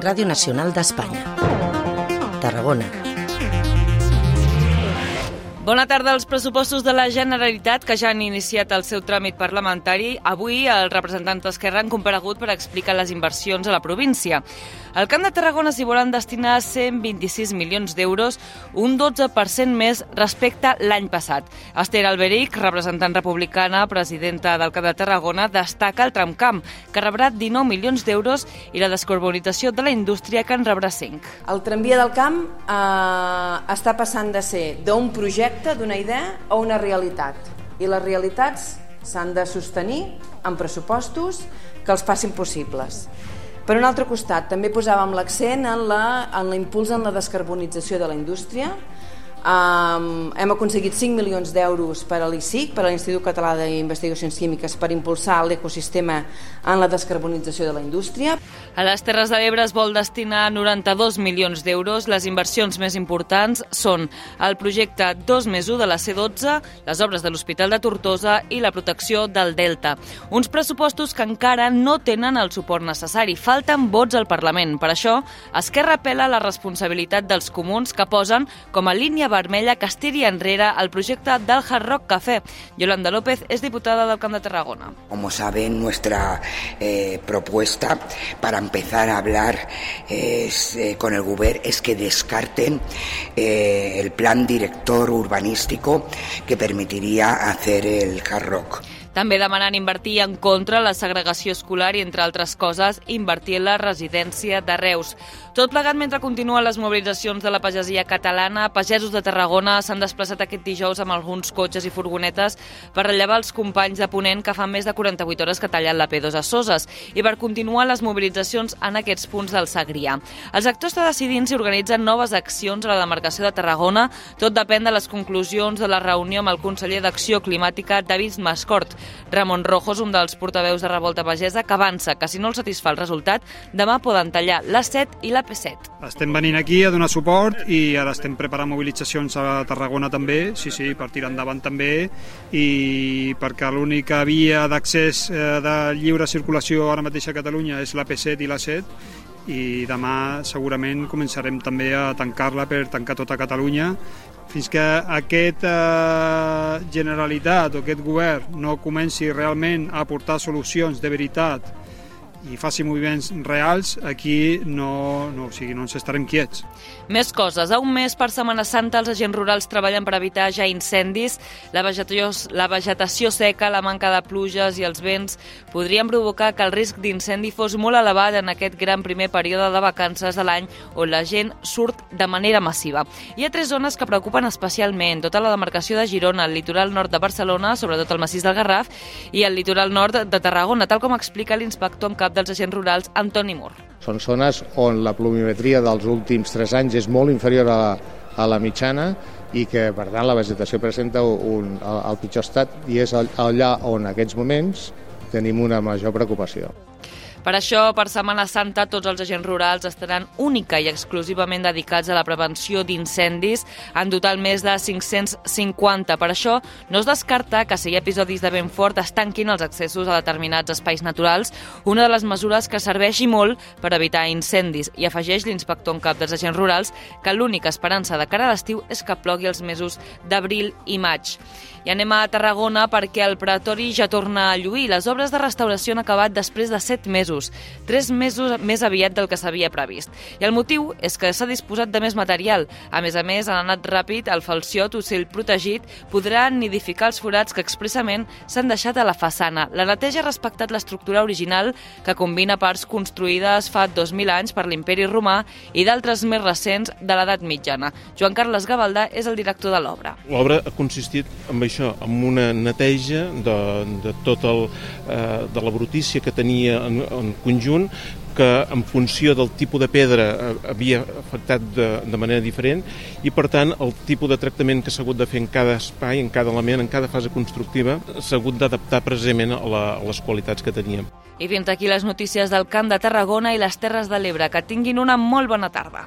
Ràdio Nacional d'Espanya. Tarragona. Bona tarda. Els pressupostos de la Generalitat, que ja han iniciat el seu tràmit parlamentari, avui els representants d'Esquerra han comparegut per explicar les inversions a la província. Al Camp de Tarragona s'hi volen destinar 126 milions d'euros, un 12% més respecte l'any passat. Esther Alberic, representant republicana, presidenta del Camp de Tarragona, destaca el tramcamp, que rebrà 19 milions d'euros, i la descarbonització de la indústria, que en rebrà 5. El tramvia del camp eh, està passant de ser d'un projecte, d'una idea, a una realitat. I les realitats s'han de sostenir amb pressupostos que els facin possibles. Per un altre costat, també posàvem l'accent en l'impuls en, en la descarbonització de la indústria, Um, hem aconseguit 5 milions d'euros per a l'ICIC, per a l'Institut Català d'Investigacions Químiques, per impulsar l'ecosistema en la descarbonització de la indústria. A les Terres de l'Ebre es vol destinar 92 milions d'euros. Les inversions més importants són el projecte 2 més 1 de la C12, les obres de l'Hospital de Tortosa i la protecció del Delta. Uns pressupostos que encara no tenen el suport necessari. Falten vots al Parlament. Per això, Esquerra apela la responsabilitat dels comuns que posen com a línia vermella que es tiri enrere el projecte del Hard Rock Café. Yolanda López es diputada del Camp de Tarragona. Como saben, nuestra eh, propuesta para empezar a hablar es, eh, con el Gobierno es que descarten eh, el plan director urbanístico que permitiría hacer el Hard Rock. També demanen invertir en contra la segregació escolar i, entre altres coses, invertir en la residència de Reus. Tot plegat mentre continuen les mobilitzacions de la pagesia catalana, pagesos de Tarragona s'han desplaçat aquest dijous amb alguns cotxes i furgonetes per rellevar els companys de Ponent que fan més de 48 hores que tallen la P2 a Soses i per continuar les mobilitzacions en aquests punts del Segrià. Els actors estan decidint si organitzen noves accions a la demarcació de Tarragona. Tot depèn de les conclusions de la reunió amb el conseller d'Acció Climàtica, David Mascort. Ramon Rojos, un dels portaveus de Revolta Pagesa, que avança que si no el satisfà el resultat, demà poden tallar la 7 i la P7. Estem venint aquí a donar suport i ara estem preparant mobilitzacions a Tarragona també, sí, sí, per tirar endavant també i perquè l'única via d'accés eh, de lliure circulació ara mateix a Catalunya és la P7 i la 7 i demà segurament començarem també a tancar-la per tancar tota Catalunya fins que aquesta eh, Generalitat o aquest govern no comenci realment a aportar solucions de veritat i faci moviments reals, aquí no, no, o sigui, no ens estarem quiets. Més coses. A un mes per Setmana Santa els agents rurals treballen per evitar ja incendis. La vegetació, la vegetació seca, la manca de pluges i els vents podrien provocar que el risc d'incendi fos molt elevat en aquest gran primer període de vacances de l'any on la gent surt de manera massiva. Hi ha tres zones que preocupen especialment. Tota la demarcació de Girona, el litoral nord de Barcelona, sobretot el massís del Garraf, i el litoral nord de Tarragona, tal com explica l'inspector en cap cap dels agents rurals, Antoni Mur. Són zones on la pluviometria dels últims 3 anys és molt inferior a la, a la mitjana i que, per tant, la vegetació presenta un, el pitjor estat i és allà on, en aquests moments, tenim una major preocupació. Per això, per Setmana Santa, tots els agents rurals estaran única i exclusivament dedicats a la prevenció d'incendis. En total, més de 550. Per això, no es descarta que si hi ha episodis de vent fort es tanquin els accessos a determinats espais naturals, una de les mesures que serveixi molt per evitar incendis. I afegeix l'inspector en cap dels agents rurals que l'única esperança de cara a l'estiu és que plogui els mesos d'abril i maig. I anem a Tarragona perquè el Pretori ja torna a lluir. Les obres de restauració han acabat després de 7 mesos, 3 mesos més aviat del que s'havia previst. I el motiu és que s'ha disposat de més material. A més a més, han anat ràpid, el falciot, ocell protegit, podrà nidificar els forats que expressament s'han deixat a la façana. La neteja ha respectat l'estructura original que combina parts construïdes fa 2.000 anys per l'imperi romà i d'altres més recents de l'edat mitjana. Joan Carles Gavaldà és el director de l'obra. L'obra ha consistit en això, amb una neteja de, de tot el, eh, de la brutícia que tenia en, en conjunt, que en funció del tipus de pedra eh, havia afectat de, de manera diferent i per tant el tipus de tractament que s'ha hagut de fer en cada espai, en cada element, en cada fase constructiva s'ha hagut d'adaptar precisament a, la, a les qualitats que teníem. I fins aquí les notícies del Camp de Tarragona i les Terres de l'Ebre. Que tinguin una molt bona tarda.